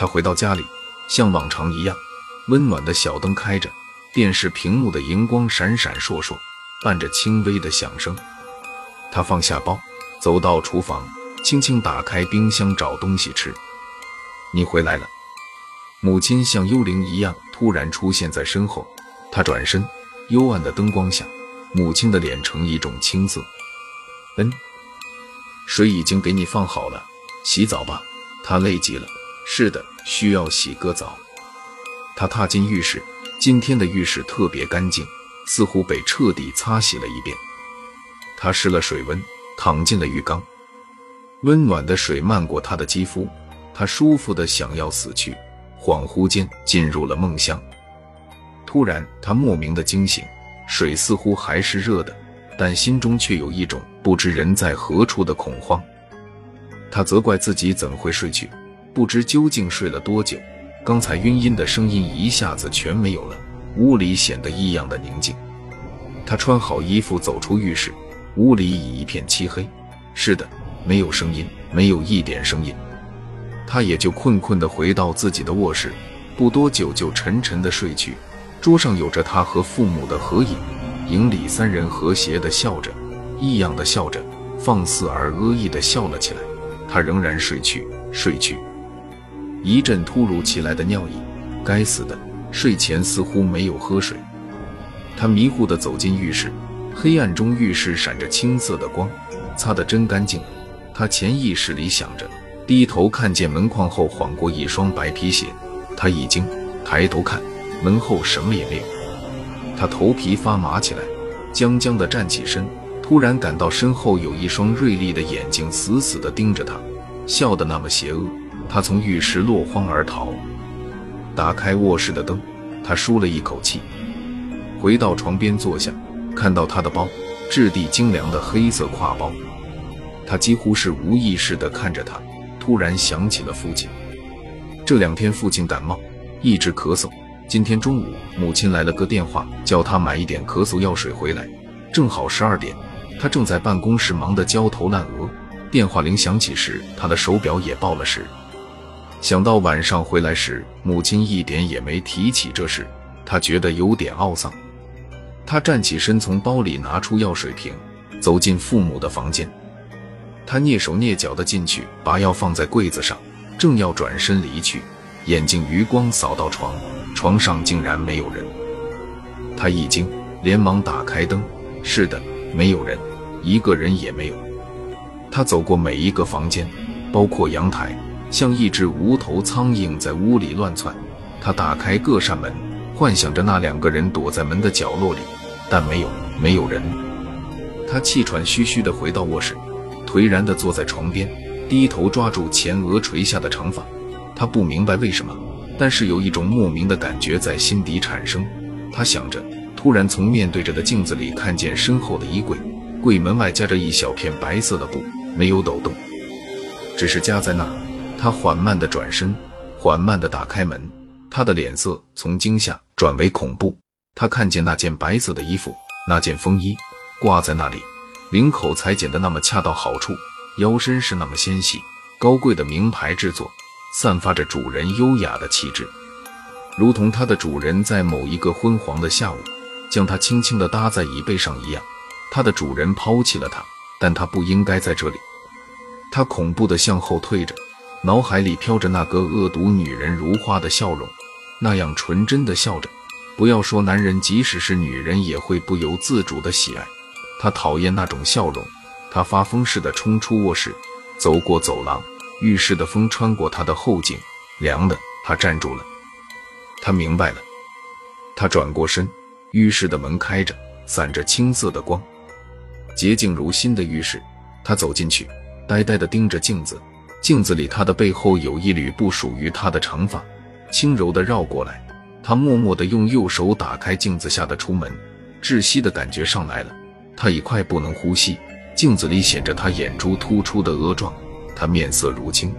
他回到家里，像往常一样，温暖的小灯开着，电视屏幕的荧光闪闪烁烁，伴着轻微的响声。他放下包，走到厨房，轻轻打开冰箱找东西吃。你回来了，母亲像幽灵一样突然出现在身后。他转身，幽暗的灯光下，母亲的脸呈一种青色。嗯，水已经给你放好了，洗澡吧。他累极了。是的，需要洗个澡。他踏进浴室，今天的浴室特别干净，似乎被彻底擦洗了一遍。他试了水温，躺进了浴缸，温暖的水漫过他的肌肤，他舒服的想要死去，恍惚间进入了梦乡。突然，他莫名的惊醒，水似乎还是热的，但心中却有一种不知人在何处的恐慌。他责怪自己怎会睡去，不知究竟睡了多久。刚才晕音的声音一下子全没有了，屋里显得异样的宁静。他穿好衣服走出浴室，屋里已一片漆黑。是的，没有声音，没有一点声音。他也就困困的回到自己的卧室，不多久就沉沉的睡去。桌上有着他和父母的合影，影里三人和谐的笑着，异样的笑着，放肆而恶意的笑了起来。他仍然睡去，睡去。一阵突如其来的尿意，该死的，睡前似乎没有喝水。他迷糊地走进浴室，黑暗中浴室闪着青色的光，擦得真干净。他潜意识里想着，低头看见门框后晃过一双白皮鞋，他一惊，抬头看。门后什么也没有，他头皮发麻起来，僵僵地站起身，突然感到身后有一双锐利的眼睛死死地盯着他，笑得那么邪恶。他从浴室落荒而逃，打开卧室的灯，他舒了一口气，回到床边坐下，看到他的包，质地精良的黑色挎包。他几乎是无意识地看着他，突然想起了父亲。这两天父亲感冒，一直咳嗽。今天中午，母亲来了个电话，叫他买一点咳嗽药水回来。正好十二点，他正在办公室忙得焦头烂额。电话铃响起时，他的手表也报了时。想到晚上回来时，母亲一点也没提起这事，他觉得有点懊丧。他站起身，从包里拿出药水瓶，走进父母的房间。他蹑手蹑脚地进去，把药放在柜子上，正要转身离去，眼睛余光扫到床。床上竟然没有人，他一惊，连忙打开灯。是的，没有人，一个人也没有。他走过每一个房间，包括阳台，像一只无头苍蝇在屋里乱窜。他打开各扇门，幻想着那两个人躲在门的角落里，但没有，没有人。他气喘吁吁地回到卧室，颓然地坐在床边，低头抓住前额垂下的长发。他不明白为什么。但是有一种莫名的感觉在心底产生，他想着，突然从面对着的镜子里看见身后的衣柜，柜门外夹着一小片白色的布，没有抖动，只是夹在那儿。他缓慢地转身，缓慢地打开门，他的脸色从惊吓转为恐怖。他看见那件白色的衣服，那件风衣挂在那里，领口裁剪的那么恰到好处，腰身是那么纤细，高贵的名牌制作。散发着主人优雅的气质，如同它的主人在某一个昏黄的下午，将它轻轻地搭在椅背上一样。它的主人抛弃了它，但它不应该在这里。它恐怖地向后退着，脑海里飘着那个恶毒女人如花的笑容，那样纯真的笑着。不要说男人，即使是女人也会不由自主的喜爱。他讨厌那种笑容。他发疯似的冲出卧室，走过走廊。浴室的风穿过他的后颈，凉的他站住了。他明白了，他转过身，浴室的门开着，散着青色的光，洁净如新的浴室。他走进去，呆呆地盯着镜子，镜子里他的背后有一缕不属于他的长发，轻柔地绕过来。他默默地用右手打开镜子下的出门，窒息的感觉上来了，他已快不能呼吸。镜子里显着他眼珠突出的额状。他面色如青，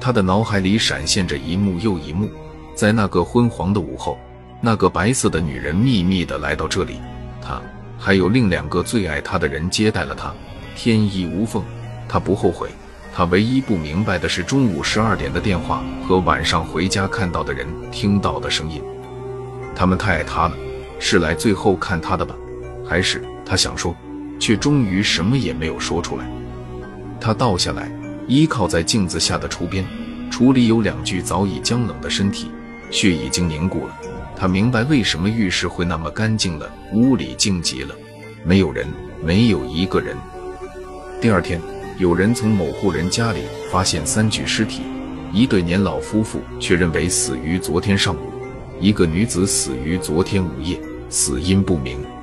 他的脑海里闪现着一幕又一幕。在那个昏黄的午后，那个白色的女人秘密地来到这里，他还有另两个最爱他的人接待了他，天衣无缝。他不后悔，他唯一不明白的是中午十二点的电话和晚上回家看到的人听到的声音。他们太爱他了，是来最后看他的吧？还是他想说，却终于什么也没有说出来？他倒下来，依靠在镜子下的橱边，橱里有两具早已僵冷的身体，血已经凝固了。他明白为什么浴室会那么干净了，屋里静极了，没有人，没有一个人。第二天，有人从某户人家里发现三具尸体，一对年老夫妇却认为死于昨天上午，一个女子死于昨天午夜，死因不明。